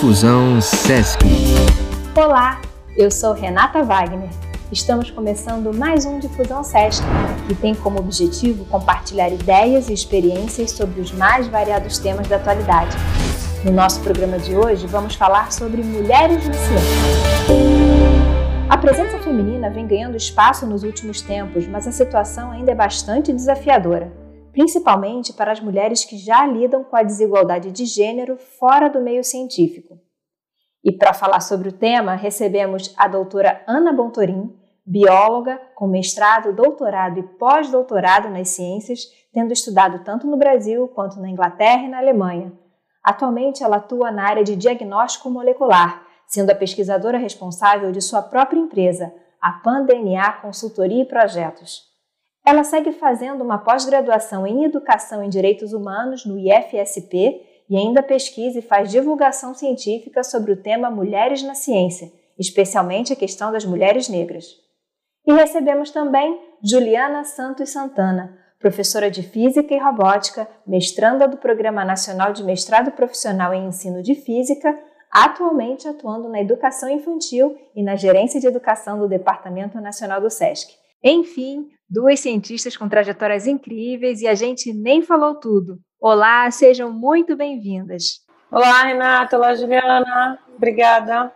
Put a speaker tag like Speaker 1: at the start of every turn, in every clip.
Speaker 1: Difusão SESC.
Speaker 2: Olá, eu sou Renata Wagner. Estamos começando mais um Difusão SESC, que tem como objetivo compartilhar ideias e experiências sobre os mais variados temas da atualidade. No nosso programa de hoje, vamos falar sobre mulheres no ciência. A presença feminina vem ganhando espaço nos últimos tempos, mas a situação ainda é bastante desafiadora principalmente para as mulheres que já lidam com a desigualdade de gênero fora do meio científico. E para falar sobre o tema, recebemos a doutora Ana Bontorim, bióloga com mestrado, doutorado e pós-doutorado nas ciências, tendo estudado tanto no Brasil quanto na Inglaterra e na Alemanha. Atualmente, ela atua na área de diagnóstico molecular, sendo a pesquisadora responsável de sua própria empresa, a PanDNA Consultoria e Projetos. Ela segue fazendo uma pós-graduação em Educação em Direitos Humanos no IFSP e ainda pesquisa e faz divulgação científica sobre o tema Mulheres na Ciência, especialmente a questão das mulheres negras. E recebemos também Juliana Santos Santana, professora de Física e Robótica, mestranda do Programa Nacional de Mestrado Profissional em Ensino de Física, atualmente atuando na educação infantil e na gerência de educação do Departamento Nacional do SESC. Enfim, duas cientistas com trajetórias incríveis e a gente nem falou tudo. Olá, sejam muito bem-vindas.
Speaker 3: Olá, Renata. Olá, Juliana. Obrigada.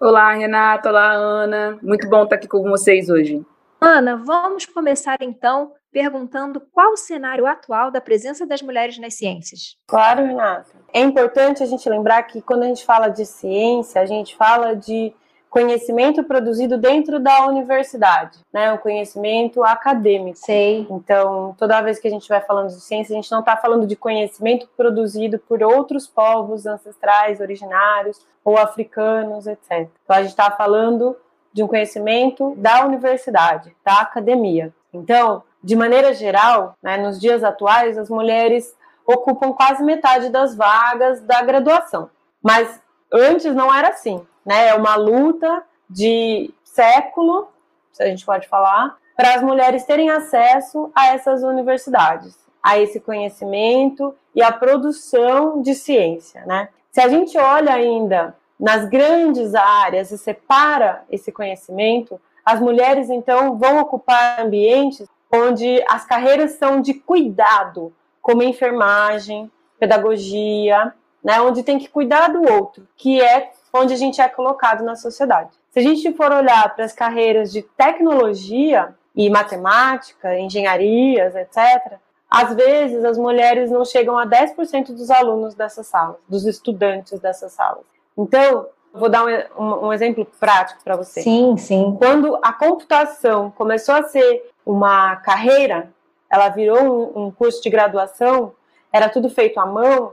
Speaker 4: Olá, Renata. Olá, Ana. Muito bom estar aqui com vocês hoje.
Speaker 2: Ana, vamos começar então perguntando qual o cenário atual da presença das mulheres nas ciências.
Speaker 3: Claro, Renata. É importante a gente lembrar que quando a gente fala de ciência, a gente fala de conhecimento produzido dentro da universidade, né? O conhecimento acadêmico.
Speaker 2: Sei.
Speaker 3: Então, toda vez que a gente vai falando de ciência, a gente não está falando de conhecimento produzido por outros povos ancestrais, originários ou africanos, etc. Então, a gente está falando de um conhecimento da universidade, da academia. Então, de maneira geral, né, nos dias atuais, as mulheres ocupam quase metade das vagas da graduação. Mas antes não era assim né? É uma luta de século, se a gente pode falar, para as mulheres terem acesso a essas universidades, a esse conhecimento e a produção de ciência, né? Se a gente olha ainda nas grandes áreas e separa esse conhecimento, as mulheres então vão ocupar ambientes onde as carreiras são de cuidado, como enfermagem, pedagogia, né, onde tem que cuidar do outro, que é onde a gente é colocado na sociedade. Se a gente for olhar para as carreiras de tecnologia e matemática, engenharias, etc., às vezes as mulheres não chegam a 10% dos alunos dessas salas, dos estudantes dessas salas. Então, vou dar um, um, um exemplo prático para você.
Speaker 2: Sim, sim.
Speaker 3: Quando a computação começou a ser uma carreira, ela virou um, um curso de graduação, era tudo feito à mão,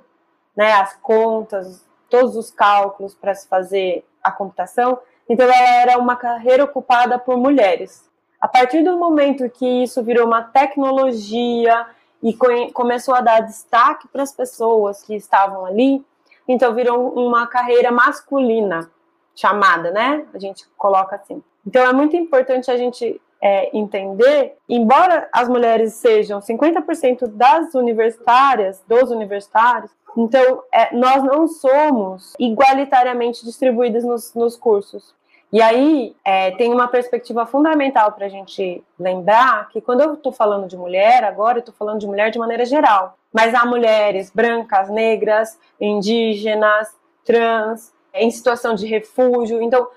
Speaker 3: né, as contas, todos os cálculos para se fazer a computação. Então, ela era uma carreira ocupada por mulheres. A partir do momento que isso virou uma tecnologia e começou a dar destaque para as pessoas que estavam ali, então virou uma carreira masculina, chamada, né? A gente coloca assim. Então, é muito importante a gente é, entender, embora as mulheres sejam 50% das universitárias, dos universitários, então é, nós não somos igualitariamente distribuídas nos, nos cursos. E aí é, tem uma perspectiva fundamental para a gente lembrar que quando eu estou falando de mulher, agora eu estou falando de mulher de maneira geral. Mas há mulheres brancas, negras, indígenas, trans, em situação de refúgio. Então,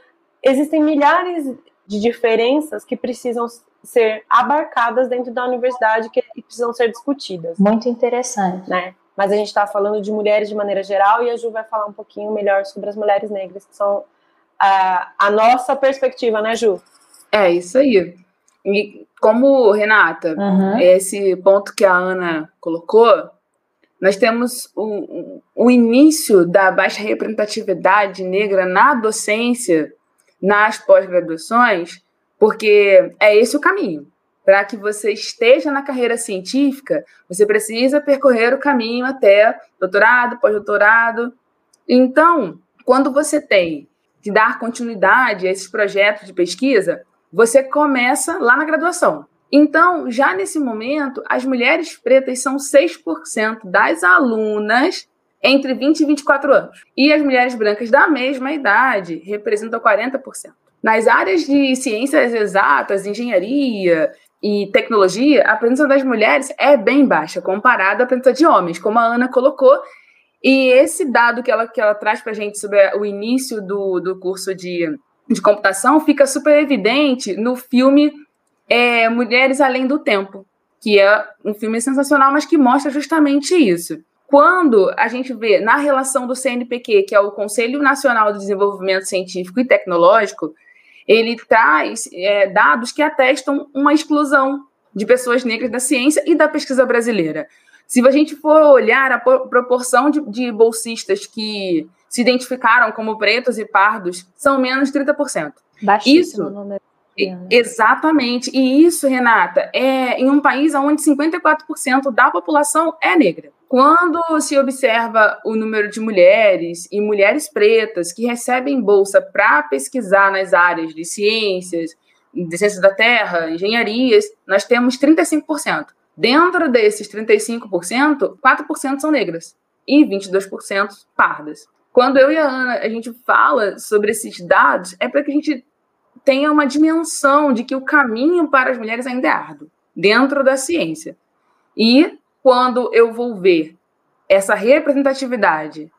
Speaker 3: existem milhares de diferenças que precisam ser abarcadas dentro da universidade que precisam ser discutidas.
Speaker 2: Muito interessante.
Speaker 3: Né? Mas a gente está falando de mulheres de maneira geral e a Ju vai falar um pouquinho melhor sobre as mulheres negras, que são a, a nossa perspectiva, né, Ju?
Speaker 4: É, isso aí. E como, Renata, uhum. esse ponto que a Ana colocou, nós temos o, o início da baixa representatividade negra na docência nas pós-graduações, porque é esse o caminho. Para que você esteja na carreira científica, você precisa percorrer o caminho até doutorado, pós-doutorado. Então, quando você tem que dar continuidade a esses projetos de pesquisa, você começa lá na graduação. Então, já nesse momento, as mulheres pretas são 6% das alunas entre 20 e 24 anos. E as mulheres brancas da mesma idade representam 40%. Nas áreas de ciências exatas, engenharia e tecnologia, a presença das mulheres é bem baixa comparada à presença de homens, como a Ana colocou. E esse dado que ela, que ela traz para a gente sobre o início do, do curso de, de computação fica super evidente no filme é, Mulheres Além do Tempo, que é um filme sensacional, mas que mostra justamente isso. Quando a gente vê na relação do CNPq, que é o Conselho Nacional de Desenvolvimento Científico e Tecnológico, ele traz é, dados que atestam uma exclusão de pessoas negras da ciência e da pesquisa brasileira. Se a gente for olhar a proporção de, de bolsistas que se identificaram como pretos e pardos, são menos de 30%.
Speaker 2: Baixíssimo Isso, número.
Speaker 4: Exatamente. E isso, Renata, é em um país onde 54% da população é negra. Quando se observa o número de mulheres e mulheres pretas que recebem bolsa para pesquisar nas áreas de ciências, de ciências da terra, engenharias, nós temos 35%. Dentro desses 35%, 4% são negras e 22% pardas. Quando eu e a Ana a gente fala sobre esses dados, é para que a gente tenha uma dimensão de que o caminho para as mulheres ainda é árduo, dentro da ciência. E quando eu vou ver essa representatividade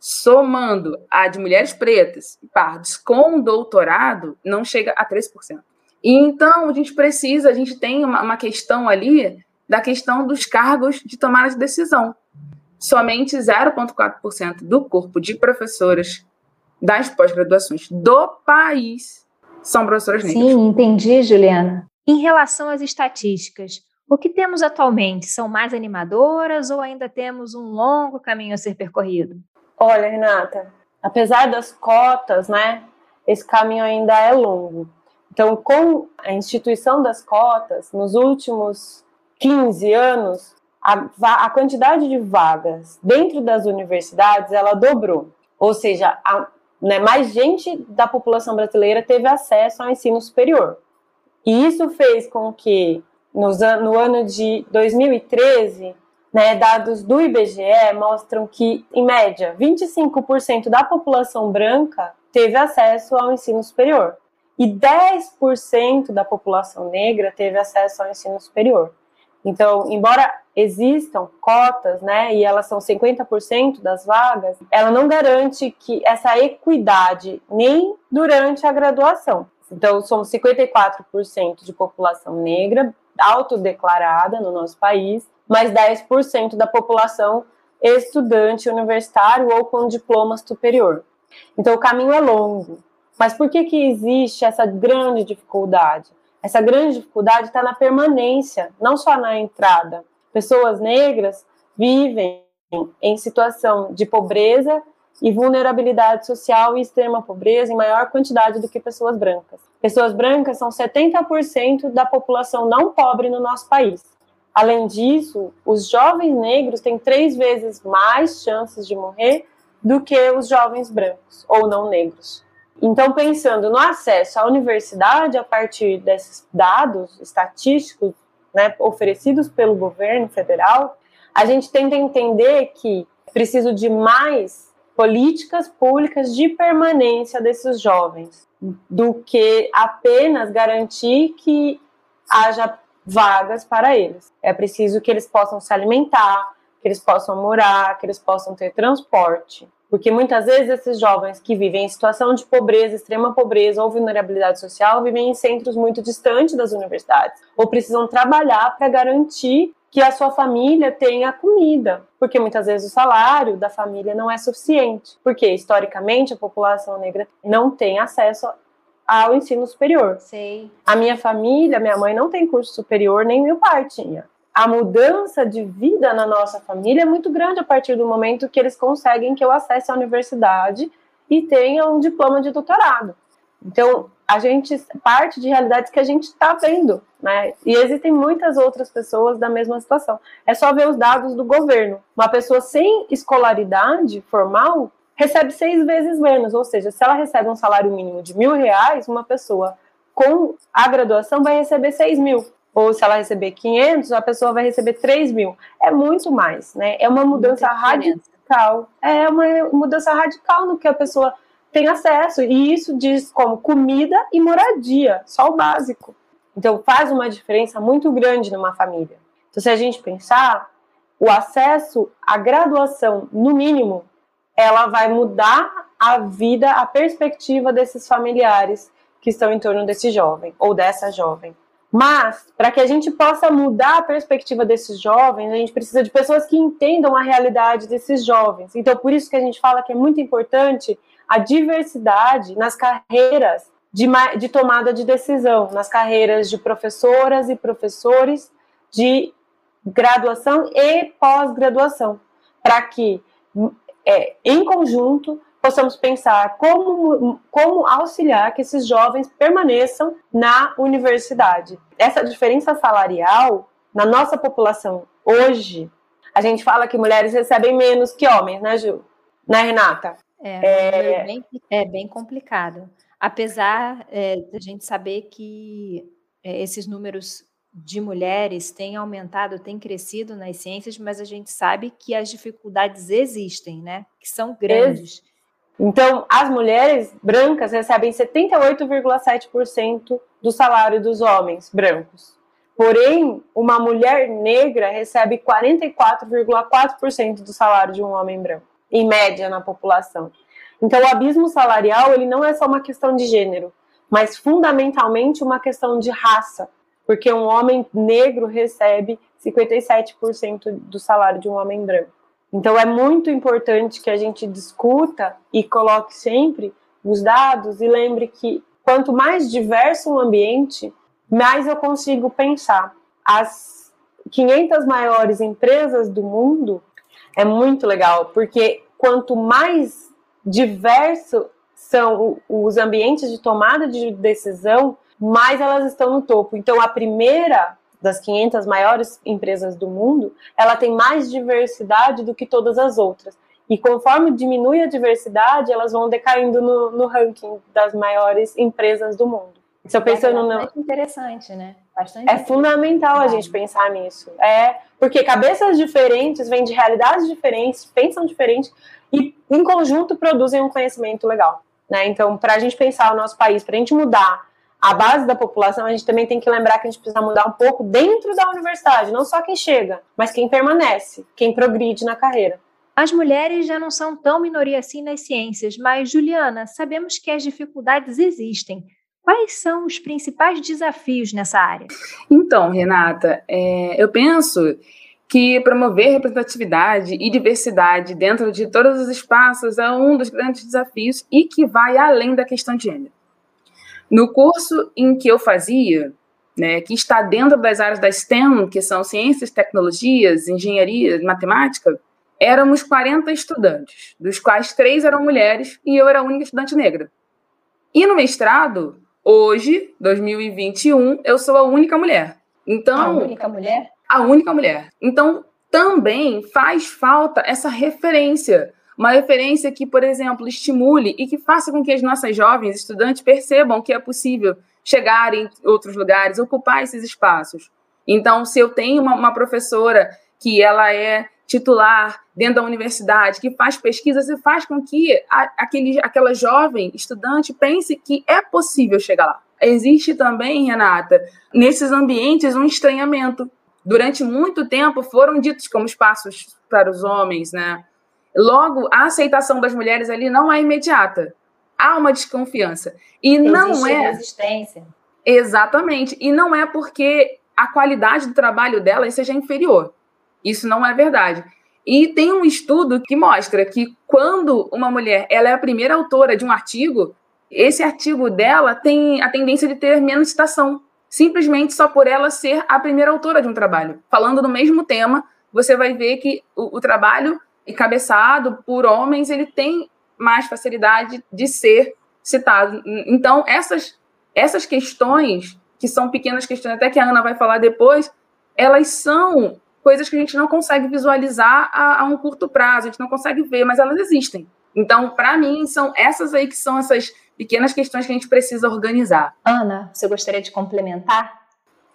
Speaker 4: somando a de mulheres pretas e pardos com doutorado, não chega a 3%. E então a gente precisa, a gente tem uma, uma questão ali da questão dos cargos de tomada de decisão. Somente 0,4% do corpo de professoras das pós-graduações do país são professoras negras.
Speaker 2: Sim, entendi, Juliana. Em relação às estatísticas, o que temos atualmente são mais animadoras ou ainda temos um longo caminho a ser percorrido?
Speaker 3: Olha, Renata, apesar das cotas, né, esse caminho ainda é longo. Então, com a instituição das cotas, nos últimos 15 anos, a, a quantidade de vagas dentro das universidades ela dobrou. Ou seja, a, né, mais gente da população brasileira teve acesso ao ensino superior. E isso fez com que, nos, no ano de 2013, né, dados do IBGE mostram que, em média, 25% da população branca teve acesso ao ensino superior e 10% da população negra teve acesso ao ensino superior. Então, embora existam cotas, né, e elas são 50% das vagas, ela não garante que essa equidade nem durante a graduação. Então, somos 54% de população negra autodeclarada no nosso país, mas 10% da população estudante universitário ou com diploma superior. Então, o caminho é longo. Mas por que, que existe essa grande dificuldade? Essa grande dificuldade está na permanência, não só na entrada. Pessoas negras vivem em situação de pobreza e vulnerabilidade social e extrema pobreza em maior quantidade do que pessoas brancas. Pessoas brancas são 70% da população não pobre no nosso país. Além disso, os jovens negros têm três vezes mais chances de morrer do que os jovens brancos ou não negros. Então, pensando no acesso à universidade a partir desses dados estatísticos né, oferecidos pelo governo federal, a gente tenta entender que preciso de mais políticas públicas de permanência desses jovens do que apenas garantir que haja vagas para eles. É preciso que eles possam se alimentar, que eles possam morar, que eles possam ter transporte. Porque muitas vezes esses jovens que vivem em situação de pobreza, extrema pobreza ou vulnerabilidade social vivem em centros muito distantes das universidades ou precisam trabalhar para garantir que a sua família tenha comida, porque muitas vezes o salário da família não é suficiente, porque historicamente a população negra não tem acesso ao ensino superior.
Speaker 2: Sei.
Speaker 3: A minha família, minha mãe não tem curso superior, nem meu pai tinha a mudança de vida na nossa família é muito grande a partir do momento que eles conseguem que eu acesse a universidade e tenha um diploma de doutorado. Então, a gente parte de realidades que a gente está vendo, né? E existem muitas outras pessoas da mesma situação. É só ver os dados do governo. Uma pessoa sem escolaridade formal recebe seis vezes menos, ou seja, se ela recebe um salário mínimo de mil reais, uma pessoa com a graduação vai receber seis mil ou se ela receber 500, a pessoa vai receber 3 mil. É muito mais, né? É uma mudança radical. É uma mudança radical no que a pessoa tem acesso. E isso diz como comida e moradia, só o básico. Então faz uma diferença muito grande numa família. Então, se a gente pensar, o acesso à graduação, no mínimo, ela vai mudar a vida, a perspectiva desses familiares que estão em torno desse jovem ou dessa jovem. Mas, para que a gente possa mudar a perspectiva desses jovens, a gente precisa de pessoas que entendam a realidade desses jovens. Então, por isso que a gente fala que é muito importante a diversidade nas carreiras de, de tomada de decisão, nas carreiras de professoras e professores de graduação e pós-graduação, para que, é, em conjunto, possamos pensar como, como auxiliar que esses jovens permaneçam na universidade. Essa diferença salarial na nossa população hoje, a gente fala que mulheres recebem menos que homens, né, Gil? Né, Renata?
Speaker 2: É, é, é bem, é bem complicado. Apesar é, de a gente saber que é, esses números de mulheres têm aumentado, têm crescido nas ciências, mas a gente sabe que as dificuldades existem, né? Que são grandes.
Speaker 3: Então, as mulheres brancas recebem 78,7% do salário dos homens brancos. Porém, uma mulher negra recebe 44,4% do salário de um homem branco, em média na população. Então, o abismo salarial ele não é só uma questão de gênero, mas fundamentalmente uma questão de raça, porque um homem negro recebe 57% do salário de um homem branco. Então é muito importante que a gente discuta e coloque sempre os dados e lembre que quanto mais diverso o ambiente, mais eu consigo pensar. As 500 maiores empresas do mundo é muito legal, porque quanto mais diverso são os ambientes de tomada de decisão, mais elas estão no topo. Então, a primeira das 500 maiores empresas do mundo, ela tem mais diversidade do que todas as outras. E conforme diminui a diversidade, elas vão decaindo no, no ranking das maiores empresas do mundo.
Speaker 2: Eu pensando é bastante interessante, né?
Speaker 3: Bastante é fundamental a gente pensar nisso. É porque cabeças diferentes vêm de realidades diferentes, pensam diferente e em conjunto produzem um conhecimento legal. Né? Então, para a gente pensar o nosso país, para a gente mudar a base da população, a gente também tem que lembrar que a gente precisa mudar um pouco dentro da universidade, não só quem chega, mas quem permanece, quem progride na carreira.
Speaker 2: As mulheres já não são tão minoria assim nas ciências, mas, Juliana, sabemos que as dificuldades existem. Quais são os principais desafios nessa área?
Speaker 4: Então, Renata, é, eu penso que promover representatividade e diversidade dentro de todos os espaços é um dos grandes desafios e que vai além da questão de gênero. No curso em que eu fazia, né, que está dentro das áreas da STEM, que são ciências, tecnologias, engenharia, matemática, éramos 40 estudantes, dos quais três eram mulheres e eu era a única estudante negra. E no mestrado, hoje, 2021, eu sou a única mulher. Então,
Speaker 2: a única mulher?
Speaker 4: A única mulher. Então, também faz falta essa referência uma referência que, por exemplo, estimule e que faça com que as nossas jovens estudantes percebam que é possível chegar em outros lugares, ocupar esses espaços. Então, se eu tenho uma, uma professora que ela é titular dentro da universidade, que faz pesquisa, você faz com que a, aquele, aquela jovem estudante pense que é possível chegar lá. Existe também, Renata, nesses ambientes um estranhamento. Durante muito tempo foram ditos como espaços para os homens, né? Logo, a aceitação das mulheres ali não é imediata. Há uma desconfiança. E Existe não é.
Speaker 2: resistência.
Speaker 4: Exatamente. E não é porque a qualidade do trabalho delas seja inferior. Isso não é verdade. E tem um estudo que mostra que quando uma mulher ela é a primeira autora de um artigo, esse artigo dela tem a tendência de ter menos citação, simplesmente só por ela ser a primeira autora de um trabalho. Falando do mesmo tema, você vai ver que o, o trabalho encabeçado por homens, ele tem mais facilidade de ser citado. Então, essas, essas questões, que são pequenas questões, até que a Ana vai falar depois, elas são coisas que a gente não consegue visualizar a, a um curto prazo, a gente não consegue ver, mas elas existem. Então, para mim, são essas aí que são essas pequenas questões que a gente precisa organizar.
Speaker 2: Ana, você gostaria de complementar?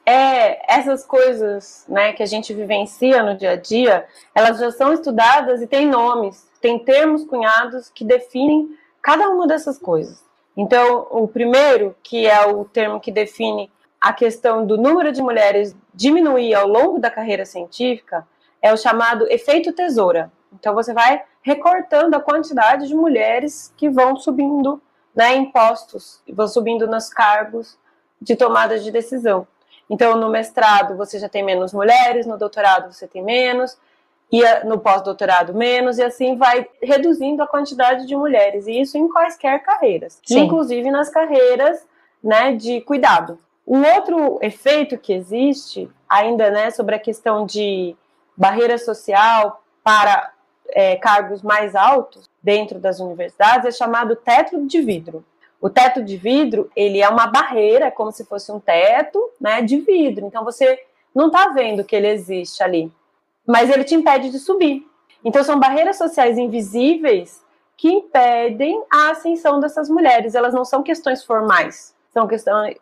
Speaker 3: É essas coisas, né, que a gente vivencia no dia a dia, elas já são estudadas e têm nomes, tem termos cunhados que definem cada uma dessas coisas. Então, o primeiro, que é o termo que define a questão do número de mulheres diminuir ao longo da carreira científica, é o chamado efeito tesoura. Então, você vai recortando a quantidade de mulheres que vão subindo né, em postos, vão subindo nos cargos de tomada de decisão. Então, no mestrado você já tem menos mulheres, no doutorado você tem menos, e no pós-doutorado menos, e assim vai reduzindo a quantidade de mulheres, e isso em quaisquer carreiras, Sim. inclusive nas carreiras né, de cuidado. Um outro efeito que existe, ainda né, sobre a questão de barreira social para é, cargos mais altos dentro das universidades, é chamado teto de vidro. O teto de vidro, ele é uma barreira, é como se fosse um teto né, de vidro. Então, você não está vendo que ele existe ali mas ele te impede de subir. Então são barreiras sociais invisíveis que impedem a ascensão dessas mulheres. Elas não são questões formais, são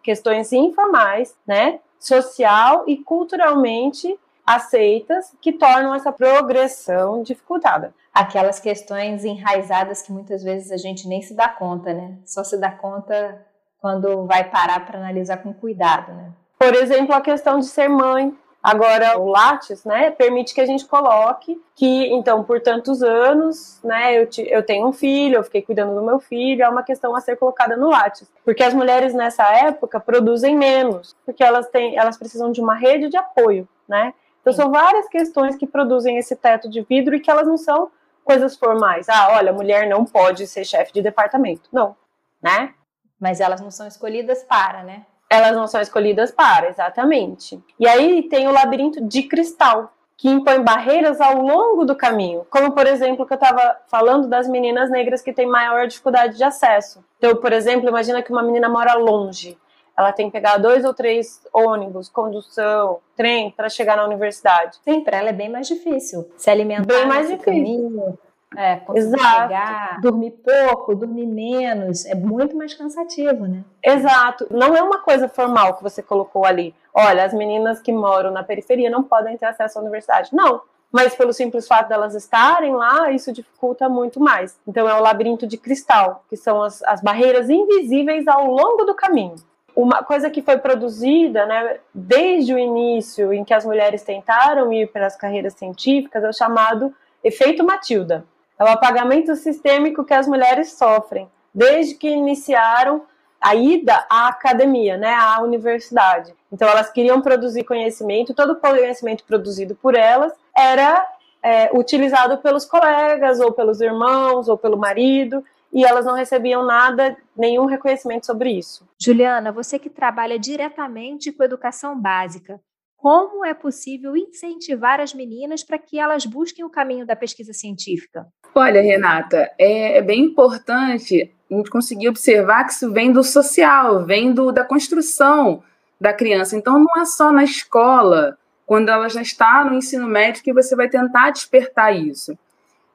Speaker 3: questões informais, né? Social e culturalmente aceitas que tornam essa progressão dificultada.
Speaker 2: Aquelas questões enraizadas que muitas vezes a gente nem se dá conta, né? Só se dá conta quando vai parar para analisar com cuidado, né?
Speaker 3: Por exemplo, a questão de ser mãe, Agora, o Lattes, né, permite que a gente coloque que, então, por tantos anos, né, eu, te, eu tenho um filho, eu fiquei cuidando do meu filho, é uma questão a ser colocada no Lattes. Porque as mulheres nessa época produzem menos, porque elas, têm, elas precisam de uma rede de apoio, né? Então, são várias questões que produzem esse teto de vidro e que elas não são coisas formais. Ah, olha, mulher não pode ser chefe de departamento. Não, né?
Speaker 2: Mas elas não são escolhidas para, né?
Speaker 3: elas não são escolhidas para, exatamente. E aí tem o labirinto de cristal, que impõe barreiras ao longo do caminho, como por exemplo que eu estava falando das meninas negras que têm maior dificuldade de acesso. Então, por exemplo, imagina que uma menina mora longe, ela tem que pegar dois ou três ônibus, condução, trem para chegar na universidade.
Speaker 2: Sim, para ela é bem mais difícil se alimentar
Speaker 3: bem mais difícil.
Speaker 2: Caminho, é, conseguir Exato. chegar, dormir pouco, dormir menos, é muito mais cansativo, né?
Speaker 3: Exato. Não é uma coisa formal que você colocou ali. Olha, as meninas que moram na periferia não podem ter acesso à universidade. Não. Mas pelo simples fato delas estarem lá, isso dificulta muito mais. Então é o labirinto de cristal, que são as, as barreiras invisíveis ao longo do caminho. Uma coisa que foi produzida, né, desde o início, em que as mulheres tentaram ir para as carreiras científicas, é o chamado efeito Matilda é o apagamento sistêmico que as mulheres sofrem desde que iniciaram a ida à academia, né, à universidade. Então elas queriam produzir conhecimento, todo o conhecimento produzido por elas era é, utilizado pelos colegas ou pelos irmãos ou pelo marido e elas não recebiam nada, nenhum reconhecimento sobre isso.
Speaker 2: Juliana, você que trabalha diretamente com educação básica, como é possível incentivar as meninas para que elas busquem o caminho da pesquisa científica?
Speaker 4: Olha, Renata, é, é bem importante a gente conseguir observar que isso vem do social, vem do, da construção da criança. Então, não é só na escola, quando ela já está no ensino médio, que você vai tentar despertar isso.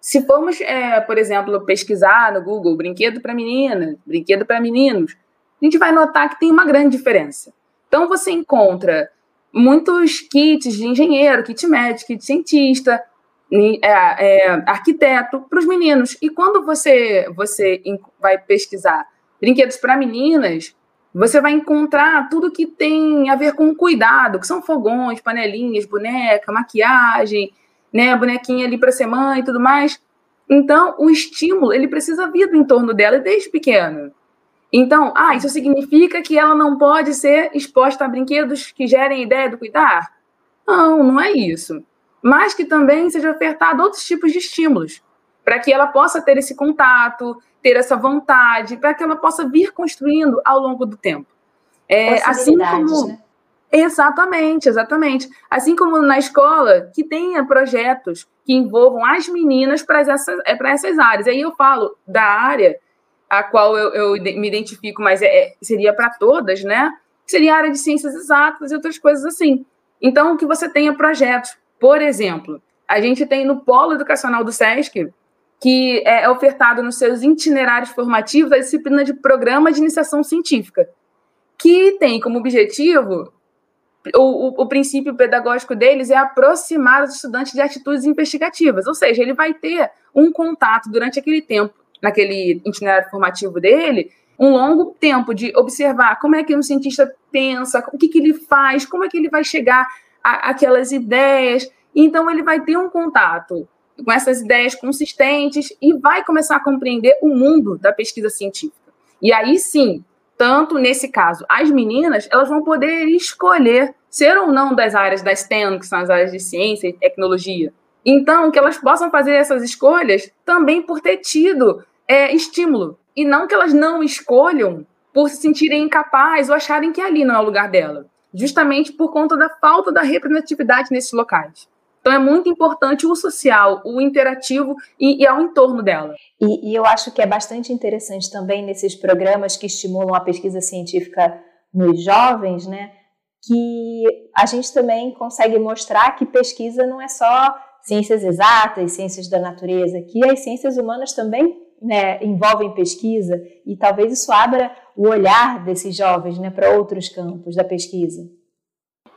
Speaker 4: Se formos, é, por exemplo, pesquisar no Google brinquedo para meninas, brinquedo para meninos, a gente vai notar que tem uma grande diferença. Então, você encontra muitos kits de engenheiro, kit médico, kit cientista, é, é, arquiteto para os meninos. E quando você, você vai pesquisar brinquedos para meninas, você vai encontrar tudo que tem a ver com cuidado, que são fogões, panelinhas, boneca, maquiagem, né, bonequinha ali para ser mãe e tudo mais. Então, o estímulo, ele precisa vir do entorno dela desde pequeno. Então, ah, isso significa que ela não pode ser exposta a brinquedos que gerem ideia do cuidar? Não, não é isso. Mas que também seja ofertado outros tipos de estímulos, para que ela possa ter esse contato, ter essa vontade, para que ela possa vir construindo ao longo do tempo.
Speaker 2: É, assim como. Né?
Speaker 4: Exatamente, exatamente. Assim como na escola, que tenha projetos que envolvam as meninas para essas, é, essas áreas. Aí eu falo da área a qual eu, eu me identifico, mas é, é seria para todas, né? Seria a área de ciências exatas e outras coisas assim. Então, que você tenha projetos. Por exemplo, a gente tem no Polo Educacional do SESC, que é ofertado nos seus itinerários formativos a disciplina de Programa de Iniciação Científica, que tem como objetivo o, o, o, princípio pedagógico deles é aproximar os estudantes de atitudes investigativas, ou seja, ele vai ter um contato durante aquele tempo, naquele itinerário formativo dele, um longo tempo de observar como é que um cientista pensa, o que, que ele faz, como é que ele vai chegar a, aquelas ideias. Então, ele vai ter um contato com essas ideias consistentes e vai começar a compreender o mundo da pesquisa científica. E aí sim, tanto nesse caso, as meninas, elas vão poder escolher ser ou não das áreas das STEM, que são as áreas de ciência e tecnologia. Então, que elas possam fazer essas escolhas também por ter tido é, estímulo, e não que elas não escolham por se sentirem incapazes ou acharem que ali não é o lugar dela, justamente por conta da falta da representatividade nesses locais. Então é muito importante o social, o interativo e, e ao entorno dela.
Speaker 2: E, e, eu acho que é bastante interessante também nesses programas que estimulam a pesquisa científica nos jovens, né? Que a gente também consegue mostrar que pesquisa não é só ciências exatas, ciências da natureza, que as ciências humanas também né, envolvem pesquisa e talvez isso abra o olhar desses jovens né, para outros campos da pesquisa.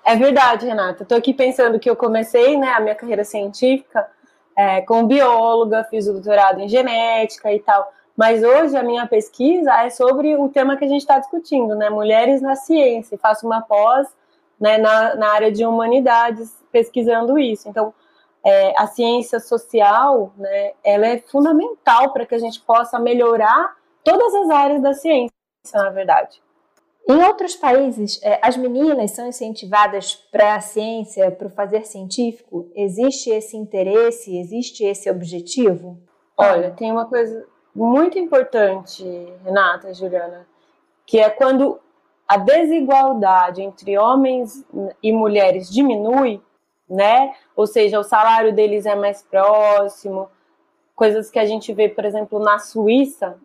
Speaker 3: É verdade, Renata. Estou aqui pensando que eu comecei né, a minha carreira científica é, como bióloga, fiz o doutorado em genética e tal. Mas hoje a minha pesquisa é sobre o tema que a gente está discutindo, né? Mulheres na ciência. Faço uma pós né, na, na área de humanidades pesquisando isso. Então, é, a ciência social, né, ela é fundamental para que a gente possa melhorar todas as áreas da ciência, na verdade.
Speaker 2: Em outros países, é, as meninas são incentivadas para a ciência, para o fazer científico? Existe esse interesse, existe esse objetivo?
Speaker 3: Olha, tem uma coisa muito importante, Renata, Juliana, que é quando a desigualdade entre homens e mulheres diminui, né? Ou seja, o salário deles é mais próximo, coisas que a gente vê, por exemplo, na Suíça,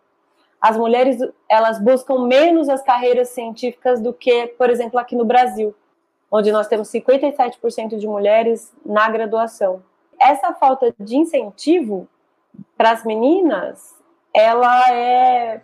Speaker 3: as mulheres elas buscam menos as carreiras científicas do que, por exemplo, aqui no Brasil, onde nós temos 57% de mulheres na graduação. Essa falta de incentivo para as meninas, ela é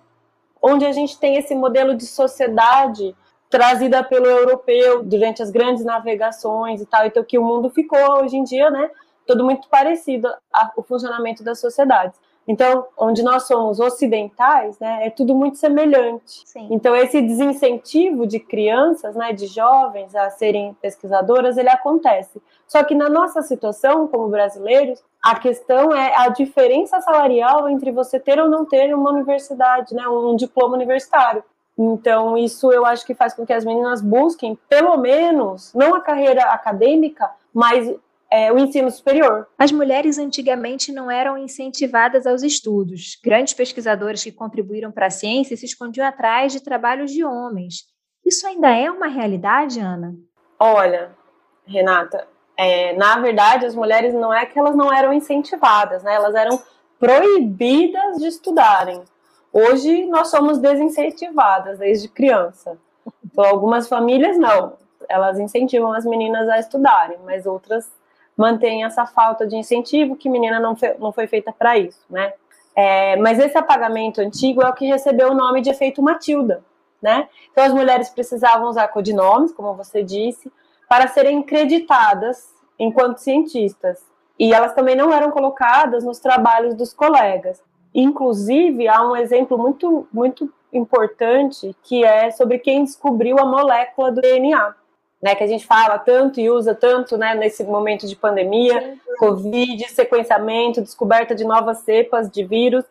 Speaker 3: onde a gente tem esse modelo de sociedade trazida pelo europeu durante as grandes navegações e tal, então que o mundo ficou hoje em dia, né, todo muito parecido ao funcionamento das sociedades. Então, onde nós somos ocidentais, né, é tudo muito semelhante. Sim. Então, esse desincentivo de crianças, né, de jovens a serem pesquisadoras, ele acontece. Só que na nossa situação, como brasileiros, a questão é a diferença salarial entre você ter ou não ter uma universidade, né, um diploma universitário. Então, isso eu acho que faz com que as meninas busquem, pelo menos, não a carreira acadêmica, mas é, o ensino superior.
Speaker 2: As mulheres antigamente não eram incentivadas aos estudos. Grandes pesquisadores que contribuíram para a ciência se escondiam atrás de trabalhos de homens. Isso ainda é uma realidade, Ana?
Speaker 3: Olha, Renata, é, na verdade, as mulheres não é que elas não eram incentivadas, né? Elas eram proibidas de estudarem. Hoje nós somos desincentivadas desde criança. Então, algumas famílias não, elas incentivam as meninas a estudarem, mas outras mantém essa falta de incentivo, que menina não foi, não foi feita para isso, né? É, mas esse apagamento antigo é o que recebeu o nome de efeito Matilda, né? Então as mulheres precisavam usar codinomes, como você disse, para serem creditadas enquanto cientistas. E elas também não eram colocadas nos trabalhos dos colegas. Inclusive, há um exemplo muito, muito importante que é sobre quem descobriu a molécula do DNA né, que a gente fala tanto e usa tanto né, nesse momento de pandemia, sim, Covid, sequenciamento, descoberta de novas cepas de vírus.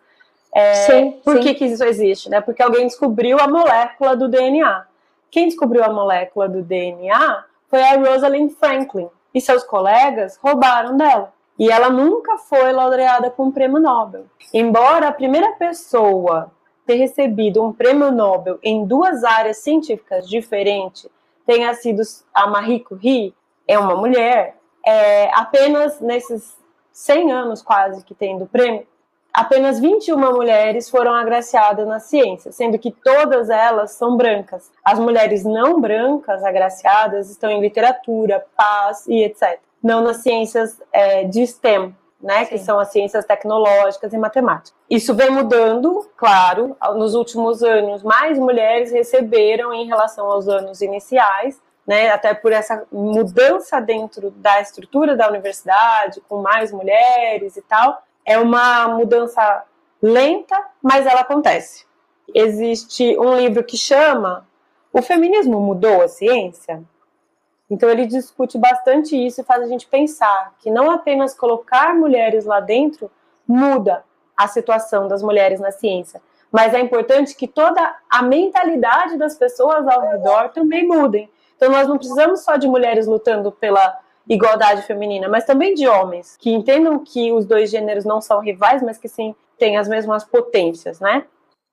Speaker 3: É, sim, por sim. Que, que isso existe? Né? Porque alguém descobriu a molécula do DNA. Quem descobriu a molécula do DNA foi a Rosalind Franklin. E seus colegas roubaram dela. E ela nunca foi laureada com o prêmio Nobel. Embora a primeira pessoa ter recebido um prêmio Nobel em duas áreas científicas diferentes tenha sido a Marie Curie, é uma mulher, é, apenas nesses 100 anos quase que tem do prêmio, apenas 21 mulheres foram agraciadas na ciência, sendo que todas elas são brancas. As mulheres não brancas agraciadas estão em literatura, paz e etc. Não nas ciências é, de STEM, né, que são as ciências tecnológicas e matemática. Isso vem mudando, claro, nos últimos anos, mais mulheres receberam em relação aos anos iniciais, né, até por essa mudança dentro da estrutura da universidade, com mais mulheres e tal, é uma mudança lenta, mas ela acontece. Existe um livro que chama O Feminismo Mudou a Ciência? Então ele discute bastante isso e faz a gente pensar que não apenas colocar mulheres lá dentro muda a situação das mulheres na ciência, mas é importante que toda a mentalidade das pessoas ao redor também mudem. Então nós não precisamos só de mulheres lutando pela igualdade feminina, mas também de homens que entendam que os dois gêneros não são rivais, mas que sim têm as mesmas potências, né?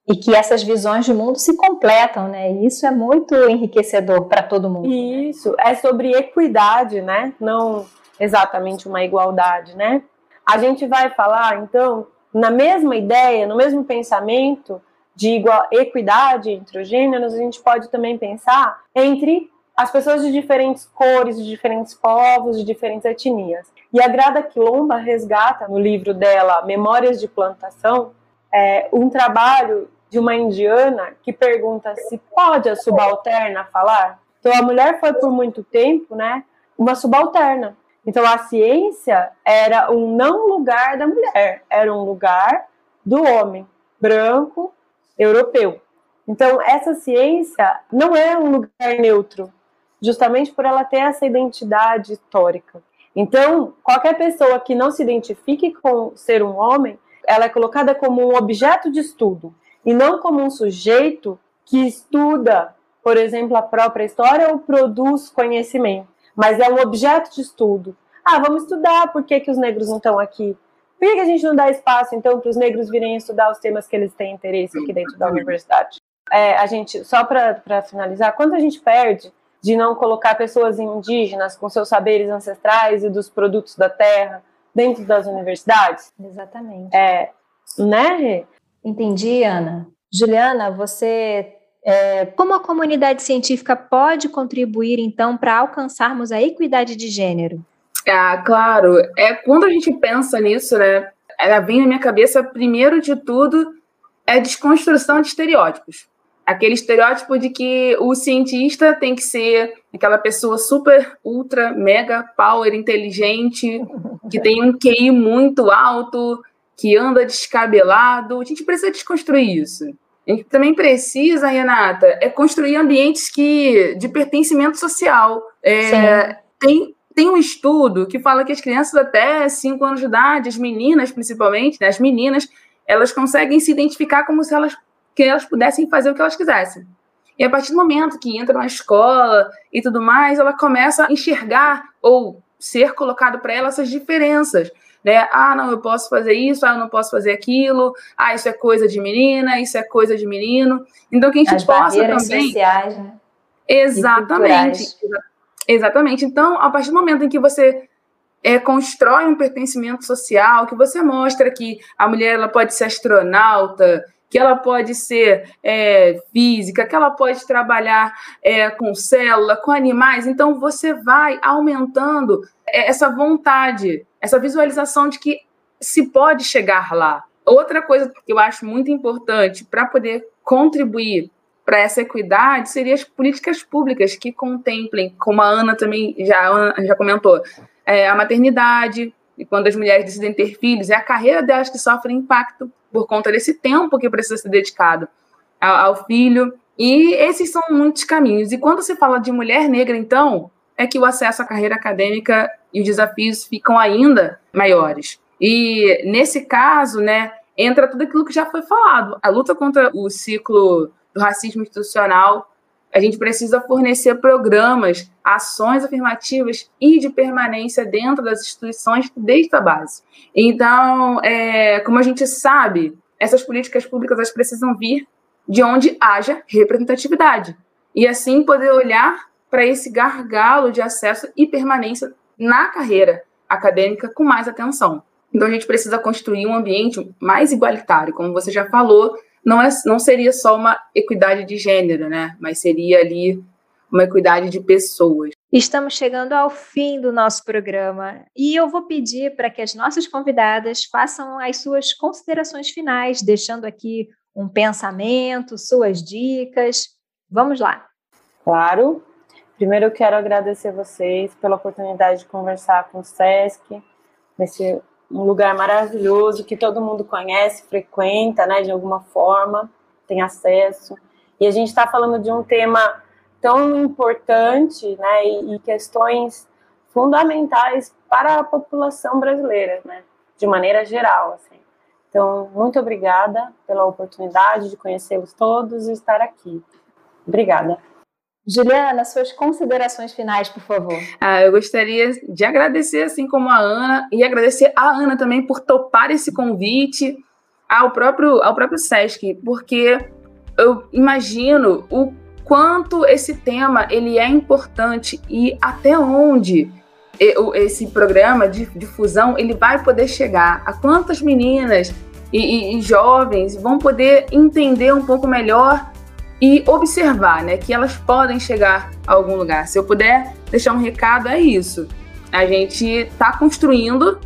Speaker 2: E que essas visões de mundo se completam, né? E isso é muito enriquecedor para todo mundo.
Speaker 3: Isso é sobre equidade, né? Não exatamente uma igualdade, né? A gente vai falar, então, na mesma ideia, no mesmo pensamento de igual, equidade entre os gêneros, a gente pode também pensar entre as pessoas de diferentes cores, de diferentes povos, de diferentes etnias. E a Grada Quilomba resgata no livro dela, Memórias de Plantação, é, um trabalho de uma indiana que pergunta se pode a subalterna falar. Então a mulher foi por muito tempo, né, uma subalterna. Então a ciência era um não lugar da mulher, era um lugar do homem branco europeu. Então essa ciência não é um lugar neutro, justamente por ela ter essa identidade histórica. Então, qualquer pessoa que não se identifique com ser um homem, ela é colocada como um objeto de estudo e não como um sujeito que estuda, por exemplo, a própria história ou produz conhecimento, mas é um objeto de estudo. Ah, vamos estudar por que, que os negros não estão aqui. Por que, que a gente não dá espaço, então, para os negros virem estudar os temas que eles têm interesse aqui dentro da universidade? É, a gente, só para finalizar, quando a gente perde de não colocar pessoas indígenas com seus saberes ancestrais e dos produtos da terra dentro das universidades?
Speaker 2: Exatamente.
Speaker 3: É, né?
Speaker 2: Entendi, Ana. Juliana, você, é, como a comunidade científica pode contribuir então para alcançarmos a equidade de gênero?
Speaker 4: Ah, claro. É quando a gente pensa nisso, né? Ela vem na minha cabeça primeiro de tudo é a desconstrução de estereótipos aquele estereótipo de que o cientista tem que ser aquela pessoa super, ultra, mega power, inteligente, que tem um QI muito alto, que anda descabelado. A gente precisa desconstruir isso. A gente também precisa, Renata, é construir ambientes que de pertencimento social. É, tem, tem um estudo que fala que as crianças até 5 anos de idade, as meninas principalmente, né, as meninas, elas conseguem se identificar como se elas que elas pudessem fazer o que elas quisessem. E a partir do momento que entra na escola e tudo mais, ela começa a enxergar ou ser colocado para ela essas diferenças. Né? Ah, não, eu posso fazer isso, ah, eu não posso fazer aquilo, ah, isso é coisa de menina, isso é coisa de menino. Então, que a gente As possa também.
Speaker 2: Sociais, né?
Speaker 4: Exatamente. Exatamente. Então, a partir do momento em que você é, constrói um pertencimento social, que você mostra que a mulher ela pode ser astronauta, que ela pode ser é, física, que ela pode trabalhar é, com célula, com animais. Então, você vai aumentando é, essa vontade, essa visualização de que se pode chegar lá. Outra coisa que eu acho muito importante para poder contribuir para essa equidade seria as políticas públicas que contemplem, como a Ana também já, já comentou, é, a maternidade, e quando as mulheres decidem ter filhos, é a carreira delas que sofre impacto por conta desse tempo que precisa ser dedicado ao, ao filho. E esses são muitos caminhos. E quando se fala de mulher negra, então, é que o acesso à carreira acadêmica e os desafios ficam ainda maiores. E nesse caso, né, entra tudo aquilo que já foi falado. A luta contra o ciclo do racismo institucional a gente precisa fornecer programas, ações afirmativas e de permanência dentro das instituições desde a base. Então, é, como a gente sabe, essas políticas públicas elas precisam vir de onde haja representatividade e assim poder olhar para esse gargalo de acesso e permanência na carreira acadêmica com mais atenção. Então a gente precisa construir um ambiente mais igualitário, como você já falou, não, é, não seria só uma equidade de gênero, né? Mas seria ali uma equidade de pessoas.
Speaker 2: Estamos chegando ao fim do nosso programa e eu vou pedir para que as nossas convidadas façam as suas considerações finais, deixando aqui um pensamento, suas dicas. Vamos lá.
Speaker 3: Claro. Primeiro eu quero agradecer vocês pela oportunidade de conversar com o SESC, nesse um lugar maravilhoso que todo mundo conhece, frequenta, né, de alguma forma, tem acesso. E a gente está falando de um tema tão importante, né, e, e questões fundamentais para a população brasileira, né, de maneira geral, assim. Então, muito obrigada pela oportunidade de conhecê-los todos e estar aqui. Obrigada.
Speaker 2: Juliana, suas considerações finais, por favor.
Speaker 4: Ah, eu gostaria de agradecer, assim como a Ana, e agradecer a Ana também por topar esse convite ao próprio, ao próprio SESC, porque eu imagino o quanto esse tema ele é importante e até onde esse programa de difusão ele vai poder chegar a quantas meninas e, e, e jovens vão poder entender um pouco melhor e observar, né, que elas podem chegar a algum lugar. Se eu puder deixar um recado, é isso. A gente está construindo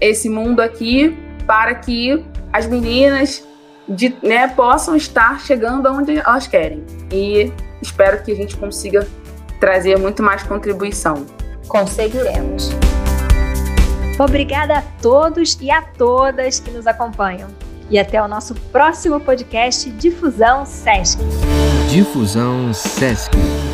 Speaker 4: esse mundo aqui para que as meninas de, né, possam estar chegando aonde elas querem. E espero que a gente consiga trazer muito mais contribuição.
Speaker 2: Conseguiremos. Obrigada a todos e a todas que nos acompanham e até o nosso próximo podcast Difusão Sesc.
Speaker 1: Difusão Sesc.